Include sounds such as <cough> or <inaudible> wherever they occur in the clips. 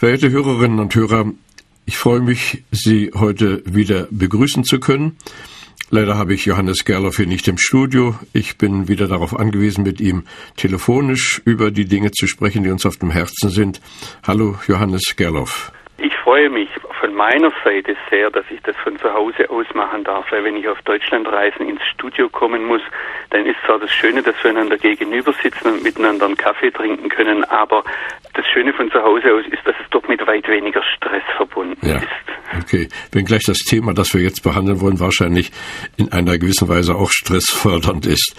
Verehrte Hörerinnen und Hörer, ich freue mich, Sie heute wieder begrüßen zu können. Leider habe ich Johannes Gerloff hier nicht im Studio. Ich bin wieder darauf angewiesen, mit ihm telefonisch über die Dinge zu sprechen, die uns auf dem Herzen sind. Hallo, Johannes Gerloff. Ich freue mich von meiner Seite sehr, dass ich das von zu Hause aus machen darf, weil wenn ich auf Deutschlandreisen ins Studio kommen muss, dann ist zwar das Schöne, dass wir einander gegenüber sitzen und miteinander einen Kaffee trinken können, aber das Schöne von zu Hause aus ist, dass es doch mit weit weniger Stress verbunden ja. ist. Okay, wenn gleich das Thema, das wir jetzt behandeln wollen, wahrscheinlich in einer gewissen Weise auch stressfördernd ist.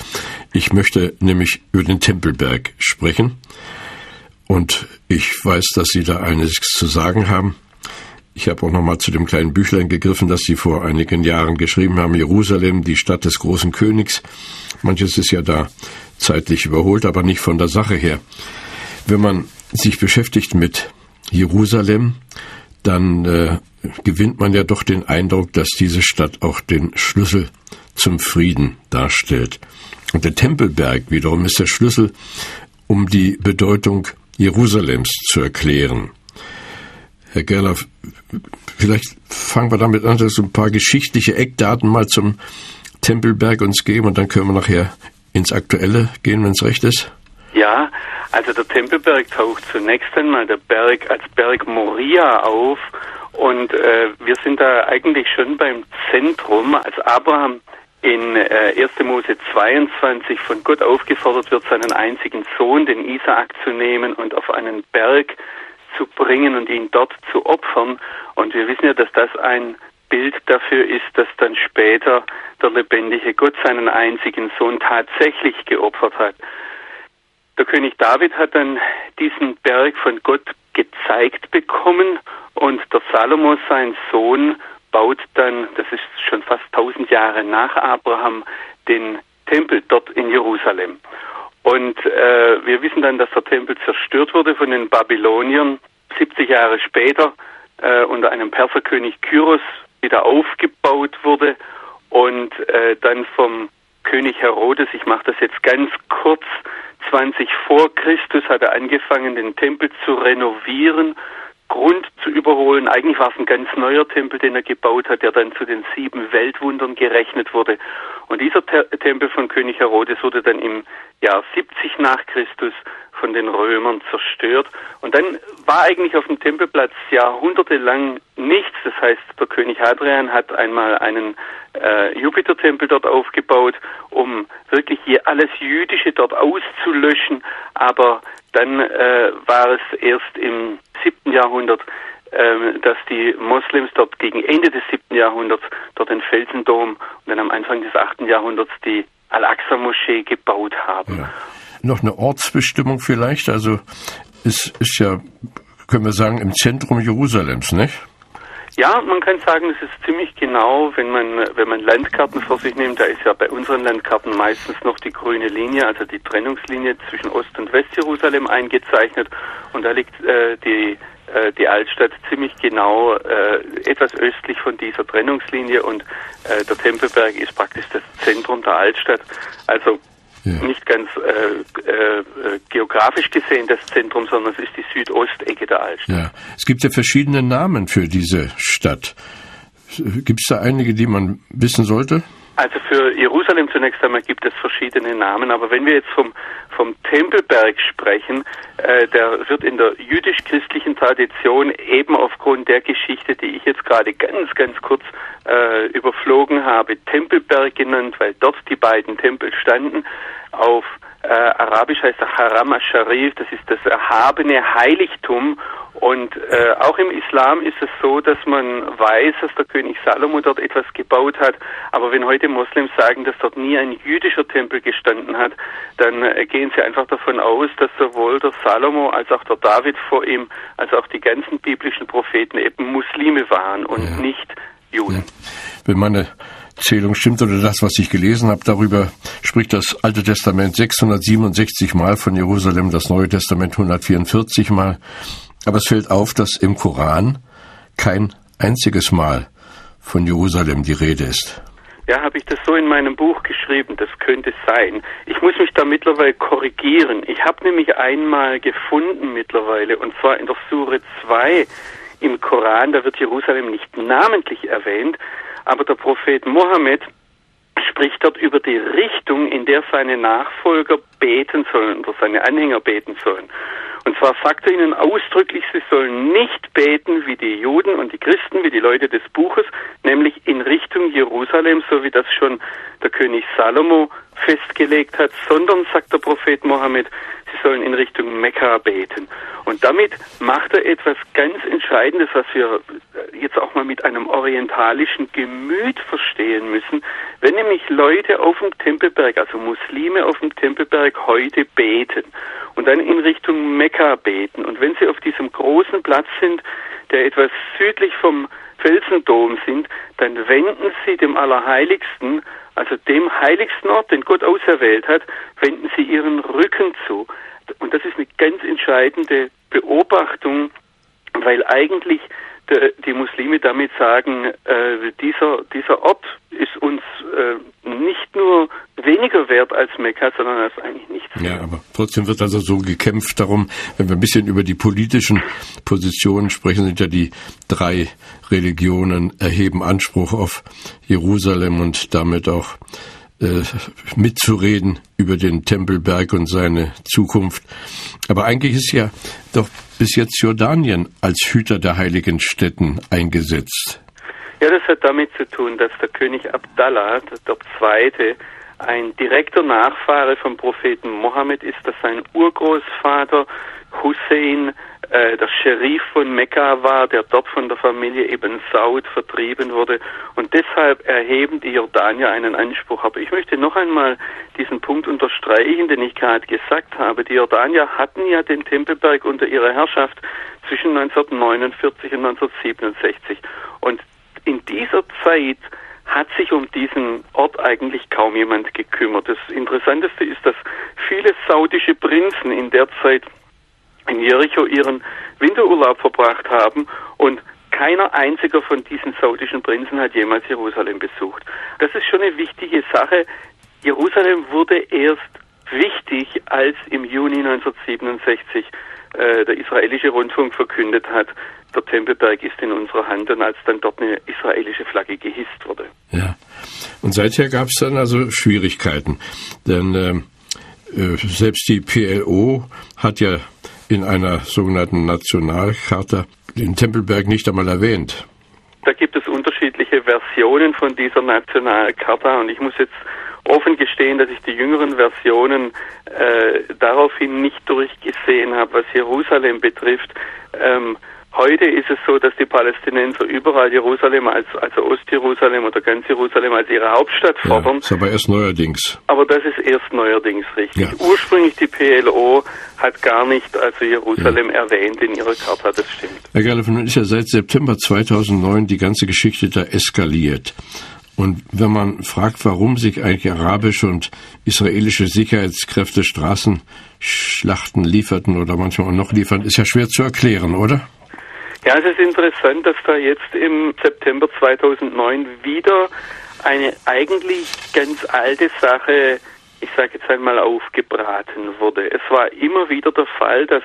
Ich möchte nämlich über den Tempelberg sprechen. Und ich weiß, dass Sie da einiges zu sagen haben. Ich habe auch noch mal zu dem kleinen Büchlein gegriffen, das Sie vor einigen Jahren geschrieben haben. Jerusalem, die Stadt des großen Königs. Manches ist ja da zeitlich überholt, aber nicht von der Sache her. Wenn man sich beschäftigt mit Jerusalem, dann äh, gewinnt man ja doch den Eindruck, dass diese Stadt auch den Schlüssel zum Frieden darstellt. Und der Tempelberg wiederum ist der Schlüssel, um die Bedeutung Jerusalems zu erklären. Herr Gerloff, vielleicht fangen wir damit an, dass wir ein paar geschichtliche Eckdaten mal zum Tempelberg uns geben und dann können wir nachher ins Aktuelle gehen, wenn es recht ist. Ja, also der Tempelberg taucht zunächst einmal der Berg als Berg Moria auf und äh, wir sind da eigentlich schon beim Zentrum, als Abraham in äh, 1. Mose 22 von Gott aufgefordert wird, seinen einzigen Sohn, den Isaak, zu nehmen und auf einen Berg zu bringen und ihn dort zu opfern. Und wir wissen ja, dass das ein Bild dafür ist, dass dann später der lebendige Gott seinen einzigen Sohn tatsächlich geopfert hat. Der König David hat dann diesen Berg von Gott gezeigt bekommen und der Salomo, sein Sohn, baut dann, das ist schon fast tausend Jahre nach Abraham, den Tempel dort in Jerusalem. Und äh, wir wissen dann, dass der Tempel zerstört wurde von den Babyloniern. 70 Jahre später äh, unter einem Perserkönig Kyros wieder aufgebaut wurde. Und äh, dann vom König Herodes, ich mache das jetzt ganz kurz, 20 vor Christus hat er angefangen, den Tempel zu renovieren, Grund zu überholen. Eigentlich war es ein ganz neuer Tempel, den er gebaut hat, der dann zu den sieben Weltwundern gerechnet wurde. Und dieser Te Tempel von König Herodes wurde dann im Jahr 70 nach Christus von den Römern zerstört. Und dann war eigentlich auf dem Tempelplatz jahrhundertelang nichts. Das heißt, der König Hadrian hat einmal einen äh, Jupitertempel dort aufgebaut, um wirklich hier alles Jüdische dort auszulöschen. Aber dann äh, war es erst im siebten Jahrhundert, äh, dass die Moslems dort gegen Ende des siebten Jahrhunderts dort den Felsendom und dann am Anfang des achten Jahrhunderts die Al-Aqsa-Moschee gebaut haben. Ja. Noch eine Ortsbestimmung vielleicht, also es ist ja, können wir sagen, im Zentrum Jerusalems, nicht? Ja, man kann sagen, es ist ziemlich genau, wenn man, wenn man Landkarten vor sich nimmt, da ist ja bei unseren Landkarten meistens noch die grüne Linie, also die Trennungslinie zwischen Ost- und Westjerusalem eingezeichnet und da liegt äh, die äh, die Altstadt ziemlich genau äh, etwas östlich von dieser Trennungslinie und äh, der Tempelberg ist praktisch das Zentrum der Altstadt. Also ja. nicht ganz äh, äh, geografisch gesehen das Zentrum, sondern es ist die Südostecke der Altstadt. Ja. Es gibt ja verschiedene Namen für diese Stadt. Gibt es da einige, die man wissen sollte? Also für Jerusalem zunächst einmal gibt es verschiedene Namen, aber wenn wir jetzt vom, vom Tempelberg sprechen, äh, der wird in der jüdisch-christlichen Tradition eben aufgrund der Geschichte, die ich jetzt gerade ganz, ganz kurz äh, überflogen habe, Tempelberg genannt, weil dort die beiden Tempel standen. Auf äh, Arabisch heißt Haram al-Sharif, das ist das erhabene Heiligtum Und äh, auch im Islam ist es so, dass man weiß, dass der König Salomo dort etwas gebaut hat. Aber wenn heute Moslems sagen, dass dort nie ein jüdischer Tempel gestanden hat, dann äh, gehen sie einfach davon aus, dass sowohl der Salomo als auch der David vor ihm, als auch die ganzen biblischen Propheten eben Muslime waren und ja. nicht Juden. Ja. Wenn meine Zählung stimmt oder das, was ich gelesen habe, darüber spricht das Alte Testament 667 Mal von Jerusalem, das Neue Testament 144 Mal. Aber es fällt auf, dass im Koran kein einziges Mal von Jerusalem die Rede ist. Ja, habe ich das so in meinem Buch geschrieben, das könnte sein. Ich muss mich da mittlerweile korrigieren. Ich habe nämlich einmal gefunden mittlerweile, und zwar in der Sure 2 im Koran, da wird Jerusalem nicht namentlich erwähnt, aber der Prophet Mohammed spricht dort über die Richtung, in der seine Nachfolger beten sollen oder seine Anhänger beten sollen. Und zwar sagt er ihnen ausdrücklich, sie sollen nicht beten wie die Juden und die Christen, wie die Leute des Buches, nämlich in Richtung Jerusalem, so wie das schon der König Salomo festgelegt hat, sondern, sagt der Prophet Mohammed, sie sollen in Richtung Mekka beten. Und damit macht er etwas ganz Entscheidendes, was wir jetzt auch mal mit einem orientalischen Gemüt verstehen müssen. Wenn nämlich Leute auf dem Tempelberg, also Muslime auf dem Tempelberg heute beten und dann in Richtung Mekka beten und wenn sie auf diesem großen Platz sind, der etwas südlich vom Felsendom sind, dann wenden sie dem Allerheiligsten also dem heiligsten Ort, den Gott auserwählt hat, wenden sie ihren Rücken zu. Und das ist eine ganz entscheidende Beobachtung, weil eigentlich die Muslime damit sagen, äh, dieser, dieser Ort ist uns äh, nicht nur weniger wert als Mekka, sondern als eigentlich nichts. Ja, aber trotzdem wird also so gekämpft darum, wenn wir ein bisschen über die politischen Positionen sprechen, sind ja die drei Religionen erheben Anspruch auf Jerusalem und damit auch äh, mitzureden über den Tempelberg und seine Zukunft. Aber eigentlich ist ja doch bis jetzt Jordanien als Hüter der heiligen Städten eingesetzt. Ja, das hat damit zu tun, dass der König Abdallah, der Zweite, ein direkter Nachfahre vom Propheten Mohammed ist, dass sein Urgroßvater Hussein äh, der Scherif von Mekka war, der dort von der Familie Ibn Saud vertrieben wurde. Und deshalb erheben die Jordanier einen Anspruch. Aber ich möchte noch einmal diesen Punkt unterstreichen, den ich gerade gesagt habe. Die Jordanier hatten ja den Tempelberg unter ihrer Herrschaft zwischen 1949 und 1967. Und in dieser Zeit hat sich um diesen Ort eigentlich kaum jemand gekümmert. Das Interessanteste ist, dass viele saudische Prinzen in der Zeit in Jericho ihren Winterurlaub verbracht haben und keiner einziger von diesen saudischen Prinzen hat jemals Jerusalem besucht. Das ist schon eine wichtige Sache. Jerusalem wurde erst wichtig, als im Juni 1967 äh, der israelische Rundfunk verkündet hat, der Tempelberg ist in unserer Hand und als dann dort eine israelische Flagge gehisst wurde. Ja, und seither gab es dann also Schwierigkeiten, denn ähm, äh, selbst die PLO hat ja in einer sogenannten Nationalcharta den Tempelberg nicht einmal erwähnt. Da gibt es unterschiedliche Versionen von dieser Nationalcharta und ich muss jetzt offen gestehen, dass ich die jüngeren Versionen äh, daraufhin nicht durchgesehen habe, was Jerusalem betrifft. Ähm, Heute ist es so, dass die Palästinenser überall Jerusalem als also Ostjerusalem oder ganz Jerusalem als ihre Hauptstadt fordern. Ja, ist aber erst neuerdings. Aber das ist erst neuerdings richtig. Ja. Ursprünglich die PLO hat gar nicht also Jerusalem ja. erwähnt in ihrer Charta, das stimmt. Herr Gerloff, nun ist ja seit September 2009 die ganze Geschichte da eskaliert. Und wenn man fragt, warum sich eigentlich arabische und israelische Sicherheitskräfte Straßenschlachten lieferten oder manchmal auch noch liefern, ist ja schwer zu erklären, oder? Ja, es ist interessant, dass da jetzt im September 2009 wieder eine eigentlich ganz alte Sache, ich sage jetzt einmal, aufgebraten wurde. Es war immer wieder der Fall, dass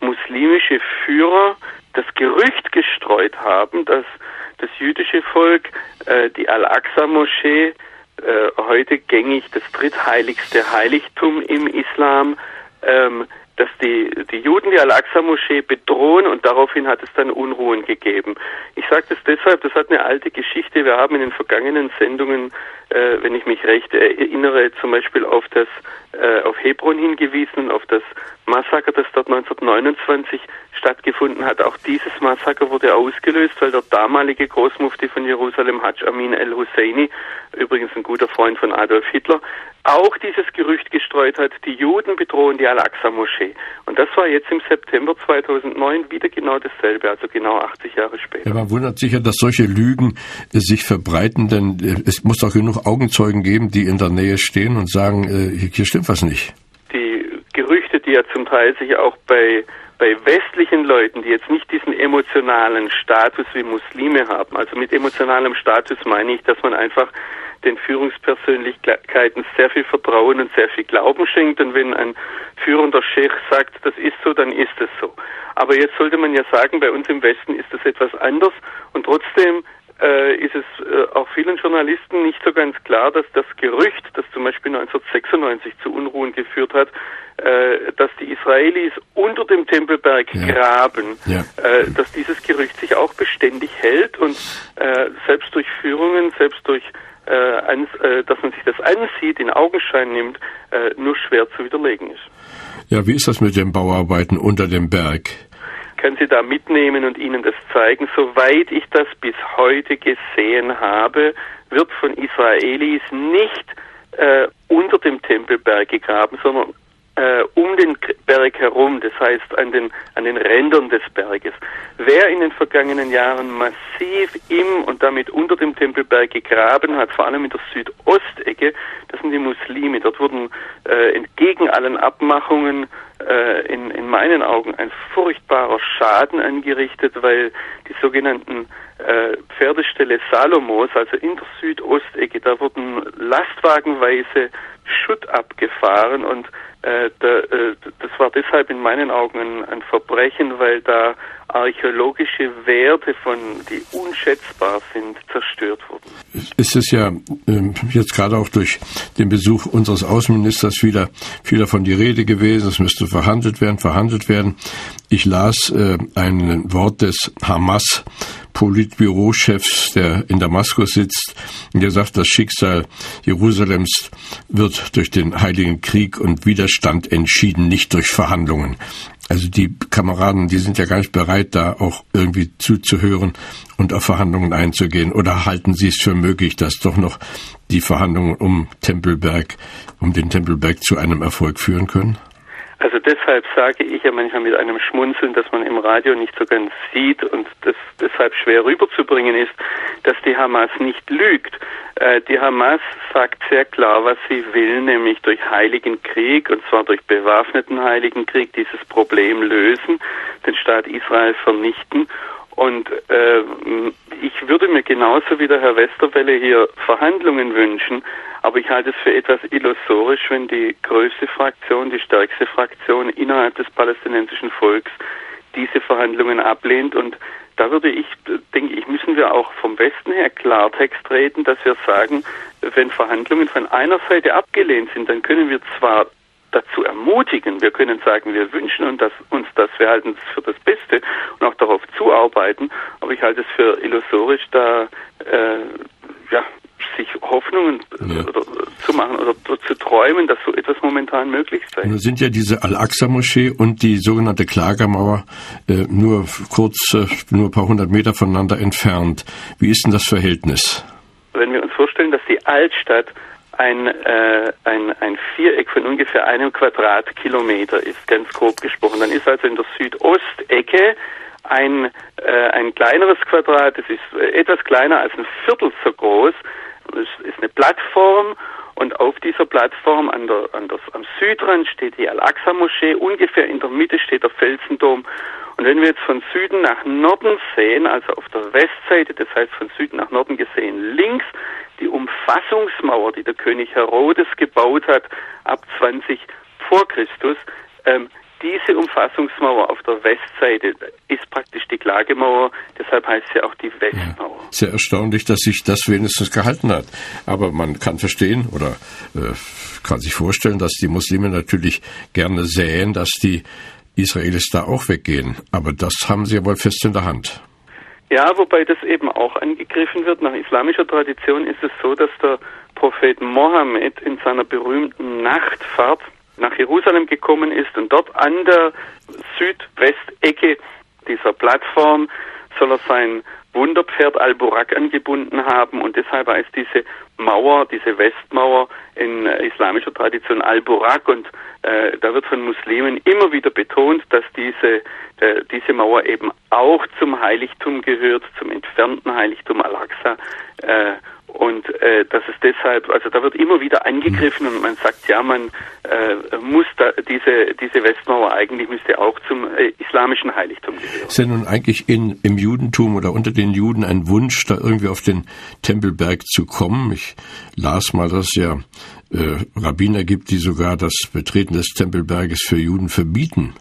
muslimische Führer das Gerücht gestreut haben, dass das jüdische Volk äh, die Al-Aqsa-Moschee, äh, heute gängig das drittheiligste Heiligtum im Islam, ähm, dass die, die Juden die Al-Aqsa-Moschee bedrohen und daraufhin hat es dann Unruhen gegeben. Ich sage das deshalb, das hat eine alte Geschichte. Wir haben in den vergangenen Sendungen, äh, wenn ich mich recht erinnere, zum Beispiel auf das, äh, auf Hebron hingewiesen, auf das Massaker, das dort 1929 stattgefunden hat. Auch dieses Massaker wurde ausgelöst, weil der damalige Großmufti von Jerusalem, Hajj Amin el-Husseini, übrigens ein guter Freund von Adolf Hitler, auch dieses Gerücht gestreut hat, die Juden bedrohen die Al-Aqsa-Moschee. Und das war jetzt im September 2009 wieder genau dasselbe, also genau 80 Jahre später. Ja, man wundert sich ja, dass solche Lügen sich verbreiten, denn äh, es muss doch genug Augenzeugen geben, die in der Nähe stehen und sagen, äh, hier stimmt was nicht. Die Gerüchte, die ja zum Teil sich auch bei bei westlichen Leuten, die jetzt nicht diesen emotionalen Status wie Muslime haben, also mit emotionalem Status meine ich, dass man einfach den Führungspersönlichkeiten sehr viel Vertrauen und sehr viel Glauben schenkt. Und wenn ein führender Sheikh sagt, das ist so, dann ist es so. Aber jetzt sollte man ja sagen, bei uns im Westen ist das etwas anders. Und trotzdem äh, ist es äh, auch vielen Journalisten nicht so ganz klar, dass das Gerücht, das zum Beispiel 1996 zu Unruhen geführt hat, äh, dass die Israelis unter dem Tempelberg ja. graben, ja. Äh, dass dieses Gerücht sich auch beständig hält und äh, selbst durch Führungen, selbst durch äh, ans, dass man sich das ansieht, in Augenschein nimmt, nur schwer zu widerlegen ist. Ja, wie ist das mit den Bauarbeiten unter dem Berg? Können Sie da mitnehmen und Ihnen das zeigen? Soweit ich das bis heute gesehen habe, wird von Israelis nicht äh, unter dem Tempelberg gegraben, sondern äh, um den Berg herum, das heißt an den, an den Rändern des Berges. Wer in den vergangenen Jahren massiv im und damit unter dem Tempelberg gegraben hat, vor allem in der Südostecke, das sind die Muslime. Dort wurden äh, entgegen allen Abmachungen äh, in, in meinen Augen ein furchtbarer Schaden angerichtet, weil die sogenannten äh, Pferdeställe Salomos, also in der Südostecke, da wurden lastwagenweise Schutt abgefahren und äh, da, äh, das war deshalb in meinen Augen ein, ein, Verbrechen, weil da archäologische Werte von, die unschätzbar sind, zerstört wurden. Es ist ja äh, jetzt gerade auch durch den Besuch unseres Außenministers wieder, wieder von die Rede gewesen, es müsste verhandelt werden, verhandelt werden. Ich las äh, ein Wort des Hamas Politbürochefs, der in Damaskus sitzt, der sagt, das Schicksal Jerusalems wird durch den Heiligen Krieg und Widerstand entschieden, nicht durch Verhandlungen. Also die Kameraden, die sind ja gar nicht bereit, da auch irgendwie zuzuhören und auf Verhandlungen einzugehen. Oder halten Sie es für möglich, dass doch noch die Verhandlungen um Tempelberg, um den Tempelberg zu einem Erfolg führen können? Also deshalb sage ich ja manchmal mit einem Schmunzeln, dass man im Radio nicht so ganz sieht und das deshalb schwer rüberzubringen ist, dass die Hamas nicht lügt. Äh, die Hamas sagt sehr klar, was sie will, nämlich durch Heiligen Krieg und zwar durch bewaffneten Heiligen Krieg dieses Problem lösen, den Staat Israel vernichten und äh, ich würde mir genauso wie der Herr Westerwelle hier Verhandlungen wünschen, aber ich halte es für etwas illusorisch, wenn die größte Fraktion, die stärkste Fraktion innerhalb des palästinensischen Volks diese Verhandlungen ablehnt. Und da würde ich, denke ich, müssen wir auch vom Westen her Klartext reden, dass wir sagen, wenn Verhandlungen von einer Seite abgelehnt sind, dann können wir zwar dazu ermutigen. Wir können sagen, wir wünschen uns das, wir halten es für das Beste und auch darauf zuarbeiten. Aber ich halte es für illusorisch, da äh, ja, sich Hoffnungen ja. zu machen oder zu träumen, dass so etwas momentan möglich sei. Nun sind ja diese Al-Aqsa-Moschee und die sogenannte Klagemauer äh, nur kurz, äh, nur ein paar hundert Meter voneinander entfernt. Wie ist denn das Verhältnis? Wenn wir uns vorstellen, dass die Altstadt ein, äh, ein, ein Viereck von ungefähr einem Quadratkilometer ist, ganz grob gesprochen. Dann ist also in der Südostecke ein, äh, ein kleineres Quadrat, das ist etwas kleiner als ein Viertel so groß, es ist eine Plattform und auf dieser Plattform an der, an der, am Südrand steht die Al-Aqsa-Moschee, ungefähr in der Mitte steht der Felsendom. Und wenn wir jetzt von Süden nach Norden sehen, also auf der Westseite, das heißt von Süden nach Norden gesehen, links die Umfassungsmauer, die der König Herodes gebaut hat, ab 20 vor Christus, ähm, diese Umfassungsmauer auf der Westseite ist praktisch die Klagemauer, deshalb heißt sie auch die Westmauer. Ja, sehr erstaunlich, dass sich das wenigstens gehalten hat. Aber man kann verstehen oder äh, kann sich vorstellen, dass die Muslime natürlich gerne sähen, dass die Israelis da auch weggehen. Aber das haben sie ja wohl fest in der Hand. Ja, wobei das eben auch angegriffen wird. Nach islamischer Tradition ist es so, dass der Prophet Mohammed in seiner berühmten Nachtfahrt nach Jerusalem gekommen ist und dort an der Südwestecke dieser Plattform soll er sein Wunderpferd Al-Burak angebunden haben und deshalb heißt diese Mauer, diese Westmauer in äh, islamischer Tradition Al-Burak und äh, da wird von Muslimen immer wieder betont, dass diese, äh, diese Mauer eben auch zum Heiligtum gehört, zum entfernten Heiligtum Al-Aqsa äh, und äh, das ist deshalb, also da wird immer wieder angegriffen und man sagt, ja, man äh, muss da diese diese Westmauer eigentlich müsste auch zum äh, islamischen Heiligtum gehören. Ist denn nun eigentlich in, im Judentum oder unter den Juden ein Wunsch, da irgendwie auf den Tempelberg zu kommen? Ich las mal, dass es ja äh, Rabbiner gibt, die sogar das Betreten des Tempelberges für Juden verbieten.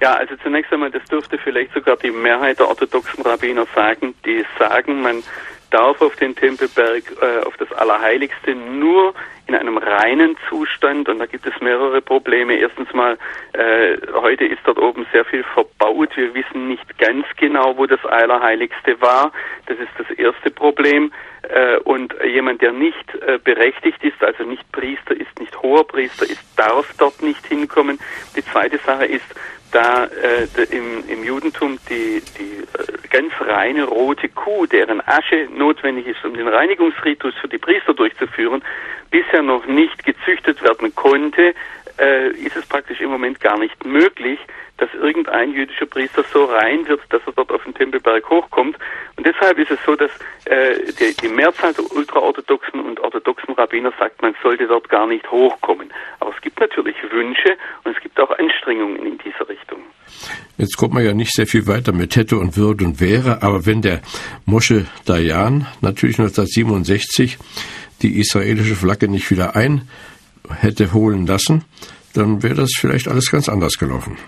Ja, also zunächst einmal, das dürfte vielleicht sogar die Mehrheit der orthodoxen Rabbiner sagen, die sagen, man darf auf den Tempelberg, äh, auf das Allerheiligste nur in einem reinen Zustand und da gibt es mehrere Probleme. Erstens mal, äh, heute ist dort oben sehr viel verbaut. Wir wissen nicht ganz genau, wo das Allerheiligste war. Das ist das erste Problem. Äh, und jemand, der nicht äh, berechtigt ist, also nicht Priester ist, nicht hoher Priester ist, darf dort nicht hinkommen. Die zweite Sache ist, da äh, im, im Judentum die, die äh, ganz reine rote Kuh, deren Asche notwendig ist, um den Reinigungsritus für die Priester durchzuführen, bisher noch nicht gezüchtet werden konnte, äh, ist es praktisch im Moment gar nicht möglich, dass irgendein jüdischer Priester so rein wird, dass er dort auf den Tempelberg hochkommt. Und deshalb ist es so, dass äh, die, die Mehrzahl der ultraorthodoxen und orthodoxen Rabbiner sagt, man sollte dort gar nicht hochkommen. Aber es gibt natürlich Wünsche und es gibt auch Anstrengungen in dieser Richtung. Jetzt kommt man ja nicht sehr viel weiter mit hätte und würde und wäre, aber wenn der Mosche Dayan natürlich 1967 die israelische Flagge nicht wieder ein hätte holen lassen, dann wäre das vielleicht alles ganz anders gelaufen.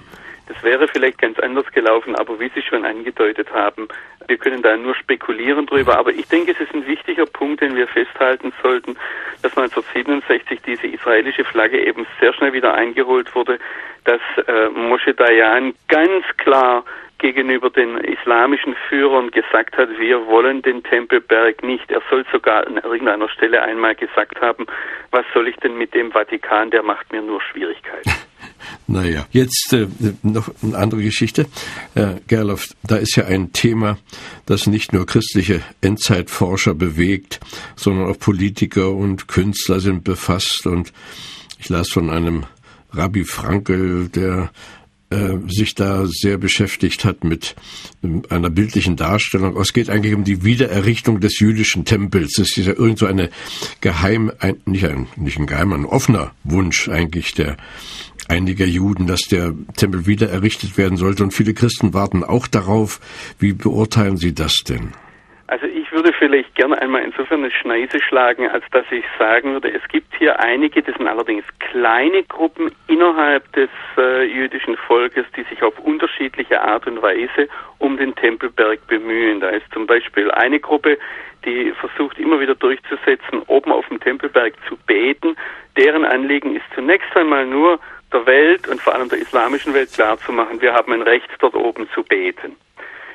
Das wäre vielleicht ganz anders gelaufen, aber wie Sie schon angedeutet haben, wir können da nur spekulieren drüber. Aber ich denke, es ist ein wichtiger Punkt, den wir festhalten sollten, dass 1967 diese israelische Flagge eben sehr schnell wieder eingeholt wurde, dass äh, Moshe Dayan ganz klar gegenüber den islamischen Führern gesagt hat, wir wollen den Tempelberg nicht. Er soll sogar an irgendeiner Stelle einmal gesagt haben, was soll ich denn mit dem Vatikan, der macht mir nur Schwierigkeiten. <laughs> Naja, jetzt äh, noch eine andere Geschichte. Herr Gerloff, da ist ja ein Thema, das nicht nur christliche Endzeitforscher bewegt, sondern auch Politiker und Künstler sind befasst. Und ich las von einem Rabbi Frankel, der äh, sich da sehr beschäftigt hat mit ähm, einer bildlichen Darstellung. Es geht eigentlich um die Wiedererrichtung des jüdischen Tempels. Das ist ja irgend so eine geheim, ein, nicht ein, nicht ein geheimer, ein offener Wunsch eigentlich der einiger Juden, dass der Tempel wieder errichtet werden sollte. Und viele Christen warten auch darauf. Wie beurteilen Sie das denn? Also ich würde vielleicht gerne einmal insofern eine Schneise schlagen, als dass ich sagen würde, es gibt hier einige, das sind allerdings kleine Gruppen innerhalb des äh, jüdischen Volkes, die sich auf unterschiedliche Art und Weise um den Tempelberg bemühen. Da ist zum Beispiel eine Gruppe, die versucht immer wieder durchzusetzen, oben auf dem Tempelberg zu beten. Deren Anliegen ist zunächst einmal nur, der Welt und vor allem der islamischen Welt klarzumachen, wir haben ein Recht dort oben zu beten.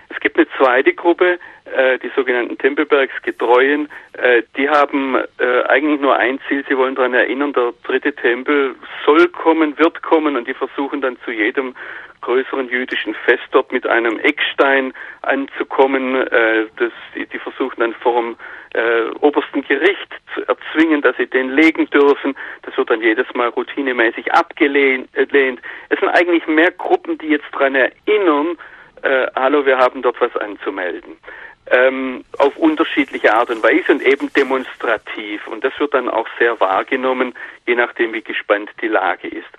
Es gibt eine zweite Gruppe, äh, die sogenannten Tempelbergsgetreuen, äh, die haben äh, eigentlich nur ein Ziel, sie wollen daran erinnern, der dritte Tempel soll kommen, wird kommen und die versuchen dann zu jedem größeren jüdischen Fest dort mit einem Eckstein anzukommen. Äh, das, die, die versuchen dann vor dem äh, obersten Gericht zu erzwingen, dass sie den legen dürfen. Das wird dann jedes Mal routinemäßig abgelehnt. Es sind eigentlich mehr Gruppen, die jetzt daran erinnern, äh, hallo, wir haben dort was anzumelden. Ähm, auf unterschiedliche Art und Weise und eben demonstrativ. Und das wird dann auch sehr wahrgenommen, je nachdem, wie gespannt die Lage ist.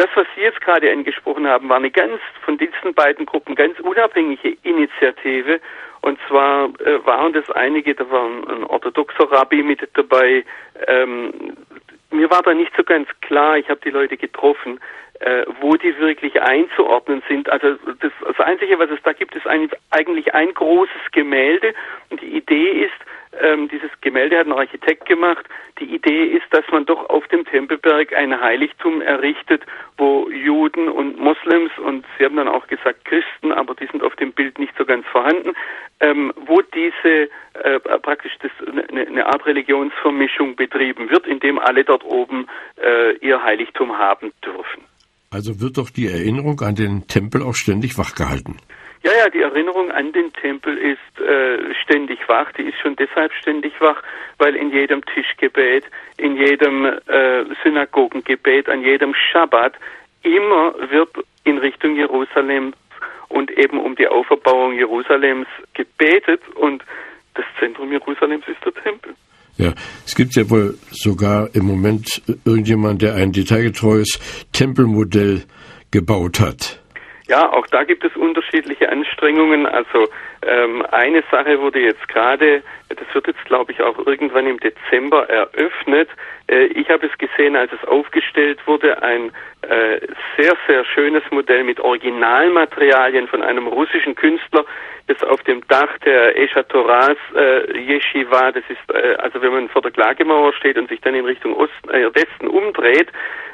Das, was Sie jetzt gerade angesprochen haben, war eine ganz von diesen beiden Gruppen ganz unabhängige Initiative. Und zwar äh, waren das einige, da war ein, orthodoxer Rabbi mit dabei. Ähm, mir war da nicht so ganz klar, ich habe die Leute getroffen, äh, wo die wirklich einzuordnen sind. Also das, das Einzige, was es da gibt, ist eigentlich ein großes Gemälde. Und die Idee ist, ähm, dieses Gemälde hat ein Architekt gemacht. Die Idee ist, dass man doch auf dem Tempelberg ein Heiligtum errichtet, wo Juden und Moslems und Sie haben dann auch gesagt Christen, aber die sind auf dem Bild nicht so ganz vorhanden, ähm, wo diese äh, praktisch das, eine, eine Art Religionsvermischung betrieben wird, indem alle dort oben äh, ihr Heiligtum haben dürfen. Also wird doch die Erinnerung an den Tempel auch ständig wachgehalten. Ja, ja, die Erinnerung an den Tempel ist äh, ständig wach. Die ist schon deshalb ständig wach, weil in jedem Tischgebet, in jedem äh, Synagogengebet, an jedem Schabbat immer wird in Richtung Jerusalem und eben um die Auferbauung Jerusalems gebetet und das Zentrum Jerusalems ist der Tempel. Ja, es gibt ja wohl sogar im Moment irgendjemand, der ein detailgetreues Tempelmodell gebaut hat. Ja, auch da gibt es unterschiedliche Anstrengungen. Also ähm, eine Sache wurde jetzt gerade, das wird jetzt glaube ich auch irgendwann im Dezember eröffnet. Äh, ich habe es gesehen, als es aufgestellt wurde, ein äh, sehr, sehr schönes Modell mit Originalmaterialien von einem russischen Künstler, das auf dem Dach der Esha Toras äh, Yeshiva, das ist, äh, also wenn man vor der Klagemauer steht und sich dann in Richtung Osten, äh, Westen umdreht,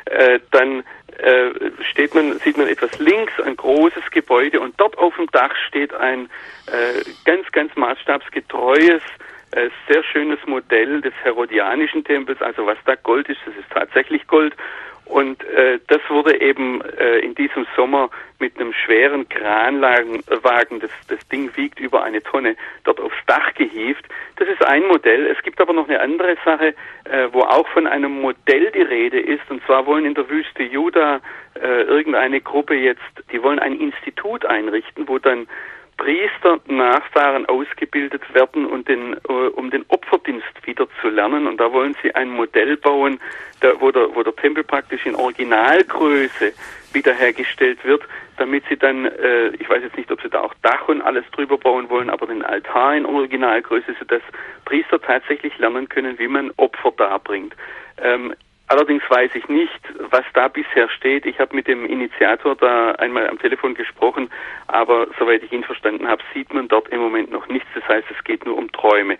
äh, dann äh, steht man, sieht man etwas links ein großes Gebäude und dort auf dem Dach steht ein äh, ganz, ganz maßstabsgetreues, äh, sehr schönes Modell des Herodianischen Tempels. Also was da Gold ist, das ist tatsächlich Gold. Und äh, das wurde eben äh, in diesem Sommer mit einem schweren Kranwagen, das, das Ding wiegt über eine Tonne, dort aufs Dach gehievt. Das ist ein Modell. Es gibt aber noch eine andere Sache, äh, wo auch von einem Modell die Rede ist. Und zwar wollen in der Wüste Juda äh, irgendeine Gruppe jetzt, die wollen ein Institut einrichten, wo dann Priester, Nachfahren ausgebildet werden und den, äh, um den Opferdienst wieder zu lernen. Und da wollen sie ein Modell bauen, da, wo, der, wo der Tempel praktisch in Originalgröße wiederhergestellt wird, damit sie dann, äh, ich weiß jetzt nicht, ob sie da auch Dach und alles drüber bauen wollen, aber den Altar in Originalgröße, sodass Priester tatsächlich lernen können, wie man Opfer darbringt. Ähm, Allerdings weiß ich nicht, was da bisher steht. Ich habe mit dem Initiator da einmal am Telefon gesprochen, aber soweit ich ihn verstanden habe, sieht man dort im Moment noch nichts. Das heißt, es geht nur um Träume.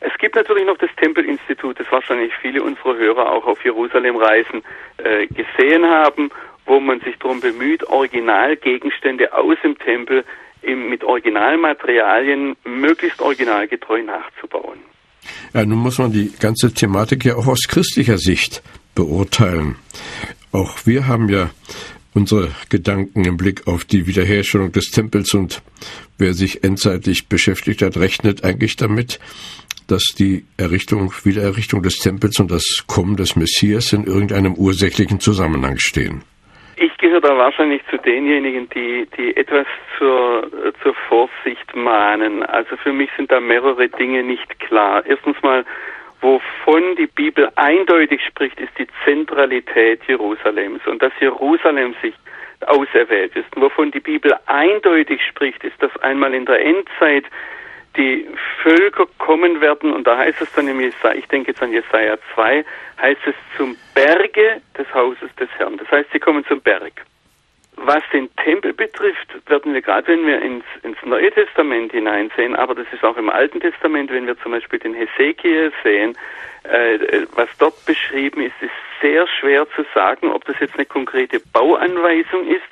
Es gibt natürlich noch das Tempelinstitut, das wahrscheinlich viele unserer Hörer auch auf Jerusalem reisen äh, gesehen haben, wo man sich darum bemüht, Originalgegenstände aus dem Tempel im, mit Originalmaterialien möglichst originalgetreu nachzubauen. Ja, nun muss man die ganze Thematik ja auch aus christlicher Sicht beurteilen. Auch wir haben ja unsere Gedanken im Blick auf die Wiederherstellung des Tempels und wer sich endzeitlich beschäftigt hat, rechnet eigentlich damit, dass die Errichtung, Wiedererrichtung des Tempels und das Kommen des Messias in irgendeinem ursächlichen Zusammenhang stehen. Ich gehöre da wahrscheinlich zu denjenigen, die, die etwas zur, zur Vorsicht mahnen. Also für mich sind da mehrere Dinge nicht klar. Erstens mal Wovon die Bibel eindeutig spricht, ist die Zentralität Jerusalems und dass Jerusalem sich auserwählt ist. Und wovon die Bibel eindeutig spricht, ist, dass einmal in der Endzeit die Völker kommen werden, und da heißt es dann im Jesaja, ich denke jetzt an Jesaja 2, heißt es zum Berge des Hauses des Herrn. Das heißt, sie kommen zum Berg. Was den Tempel betrifft, werden wir gerade, wenn wir ins, ins Neue Testament hineinsehen, aber das ist auch im Alten Testament, wenn wir zum Beispiel den Hesekiel sehen, äh, was dort beschrieben ist, ist sehr schwer zu sagen, ob das jetzt eine konkrete Bauanweisung ist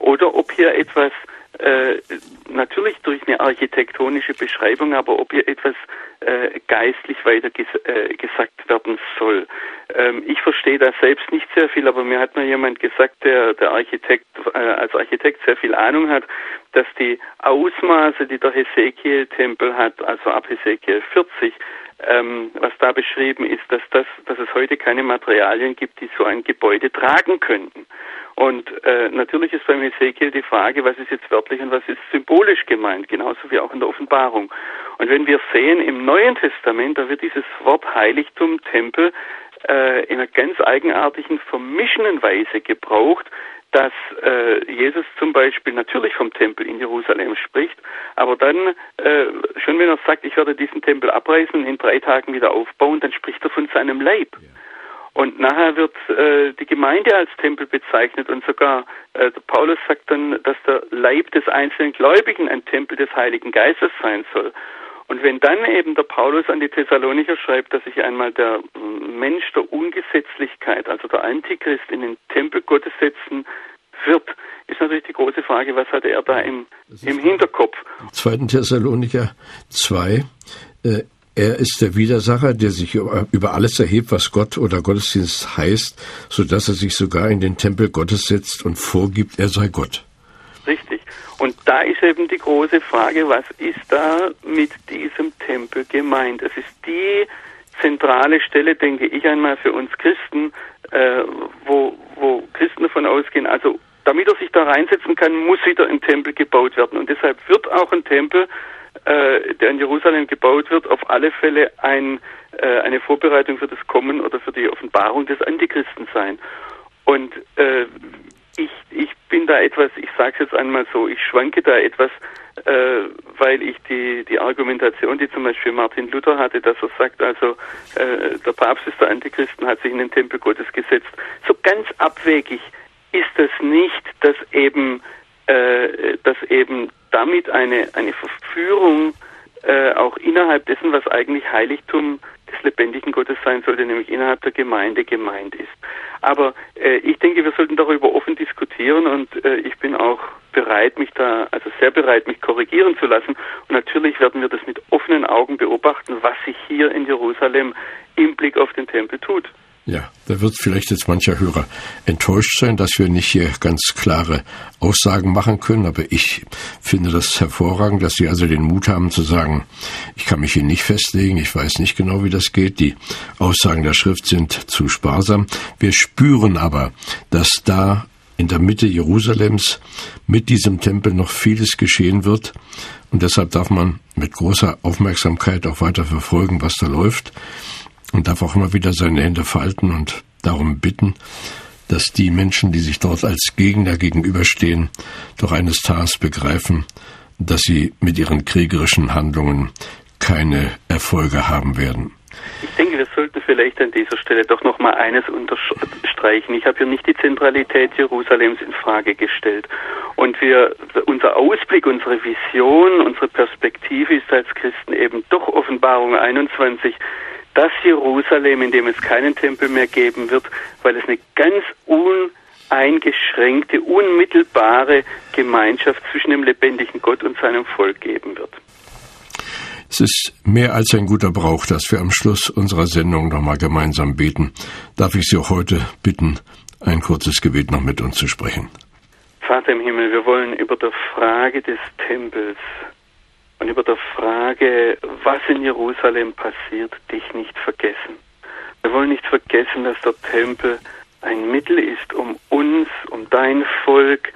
oder ob hier etwas äh, natürlich durch eine architektonische Beschreibung, aber ob hier etwas äh, geistlich weiter ges äh, gesagt werden soll. Ähm, ich verstehe da selbst nicht sehr viel, aber mir hat mal jemand gesagt, der, der Architekt äh, als Architekt sehr viel Ahnung hat, dass die Ausmaße, die der Hesekiel-Tempel hat, also ab Hesekiel 40, ähm, was da beschrieben ist, dass, das, dass es heute keine Materialien gibt, die so ein Gebäude tragen könnten. Und äh, natürlich ist beim Hesekiel die Frage, was ist jetzt wörtlich und was ist symbolisch gemeint, genauso wie auch in der Offenbarung. Und wenn wir sehen im Neuen Testament, da wird dieses Wort Heiligtum, Tempel, äh, in einer ganz eigenartigen, vermischenden Weise gebraucht, dass äh, Jesus zum Beispiel natürlich vom Tempel in Jerusalem spricht, aber dann, äh, schon wenn er sagt, ich werde diesen Tempel abreißen und in drei Tagen wieder aufbauen, dann spricht er von seinem Leib. Ja. Und nachher wird äh, die Gemeinde als Tempel bezeichnet und sogar äh, Paulus sagt dann, dass der Leib des einzelnen Gläubigen ein Tempel des Heiligen Geistes sein soll. Und wenn dann eben der Paulus an die Thessalonicher schreibt, dass sich einmal der Mensch der Ungesetzlichkeit, also der Antichrist, in den Tempel Gottes setzen wird, ist natürlich die große Frage, was hat er da im, im Hinterkopf? 2. Thessalonicher 2, äh, er ist der Widersacher, der sich über alles erhebt, was Gott oder Gottesdienst heißt, so dass er sich sogar in den Tempel Gottes setzt und vorgibt, er sei Gott. Richtig. Und da ist eben die große Frage, was ist da mit diesem Tempel gemeint? Es ist die zentrale Stelle, denke ich einmal, für uns Christen, äh, wo, wo Christen davon ausgehen, also damit er sich da reinsetzen kann, muss wieder ein Tempel gebaut werden. Und deshalb wird auch ein Tempel, äh, der in Jerusalem gebaut wird, auf alle Fälle ein, äh, eine Vorbereitung für das Kommen oder für die Offenbarung des Antichristen sein. Und äh, ich, ich bin da etwas, ich sage es jetzt einmal so, ich schwanke da etwas, äh, weil ich die, die Argumentation, die zum Beispiel Martin Luther hatte, dass er sagt, also äh, der Papst ist der Antichristen, hat sich in den Tempel Gottes gesetzt, so ganz abwegig ist es nicht, dass eben, äh, dass eben damit eine, eine Verführung äh, auch innerhalb dessen, was eigentlich Heiligtum des lebendigen Gottes sein sollte, nämlich innerhalb der Gemeinde gemeint ist. Aber äh, ich denke, wir sollten darüber offen diskutieren und äh, ich bin auch bereit, mich da, also sehr bereit, mich korrigieren zu lassen. Und natürlich werden wir das mit offenen Augen beobachten, was sich hier in Jerusalem im Blick auf den Tempel tut. Ja, da wird vielleicht jetzt mancher Hörer enttäuscht sein, dass wir nicht hier ganz klare Aussagen machen können, aber ich finde das hervorragend, dass Sie also den Mut haben zu sagen, ich kann mich hier nicht festlegen, ich weiß nicht genau, wie das geht, die Aussagen der Schrift sind zu sparsam. Wir spüren aber, dass da in der Mitte Jerusalems mit diesem Tempel noch vieles geschehen wird. Und deshalb darf man mit großer Aufmerksamkeit auch weiter verfolgen, was da läuft und darf auch immer wieder seine Hände falten und darum bitten, dass die Menschen, die sich dort als Gegner gegenüberstehen, doch eines Tages begreifen, dass sie mit ihren kriegerischen Handlungen keine Erfolge haben werden. Ich denke, wir sollten vielleicht an dieser Stelle doch noch mal eines unterstreichen. Ich habe hier nicht die Zentralität Jerusalems in Frage gestellt. Und wir, unser Ausblick, unsere Vision, unsere Perspektive ist als Christen eben doch Offenbarung 21 das Jerusalem, in dem es keinen Tempel mehr geben wird, weil es eine ganz uneingeschränkte, unmittelbare Gemeinschaft zwischen dem lebendigen Gott und seinem Volk geben wird. Es ist mehr als ein guter Brauch, dass wir am Schluss unserer Sendung nochmal gemeinsam beten. Darf ich Sie auch heute bitten, ein kurzes Gebet noch mit uns zu sprechen? Vater im Himmel, wir wollen über der Frage des Tempels und über der Frage, was in Jerusalem passiert, dich nicht vergessen. Wir wollen nicht vergessen, dass der Tempel ein Mittel ist, um uns, um dein Volk,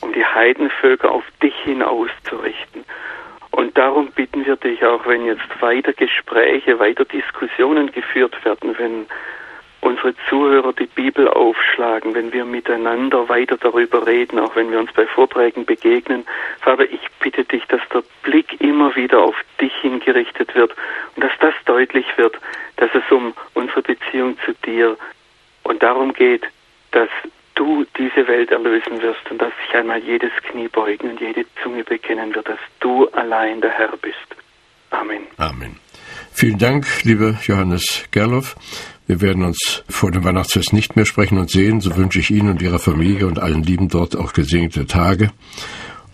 um die Heidenvölker auf dich hin auszurichten. Und darum bitten wir dich auch, wenn jetzt weiter Gespräche, weiter Diskussionen geführt werden, wenn unsere Zuhörer die Bibel aufschlagen, wenn wir miteinander weiter darüber reden, auch wenn wir uns bei Vorträgen begegnen. Vater, ich bitte dich, dass der Blick immer wieder auf dich hingerichtet wird und dass das deutlich wird, dass es um unsere Beziehung zu dir und darum geht, dass du diese Welt erlösen wirst und dass sich einmal jedes Knie beugen und jede Zunge bekennen wird, dass du allein der Herr bist. Amen. Amen. Vielen Dank, lieber Johannes Gerloff. Wir werden uns vor dem Weihnachtsfest nicht mehr sprechen und sehen. So wünsche ich Ihnen und Ihrer Familie und allen Lieben dort auch gesegnete Tage.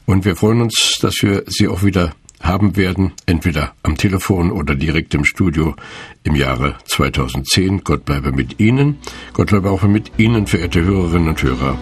Und wir freuen uns, dass wir Sie auch wieder haben werden, entweder am Telefon oder direkt im Studio im Jahre 2010. Gott bleibe mit Ihnen. Gott bleibe auch mit Ihnen, verehrte Hörerinnen und Hörer.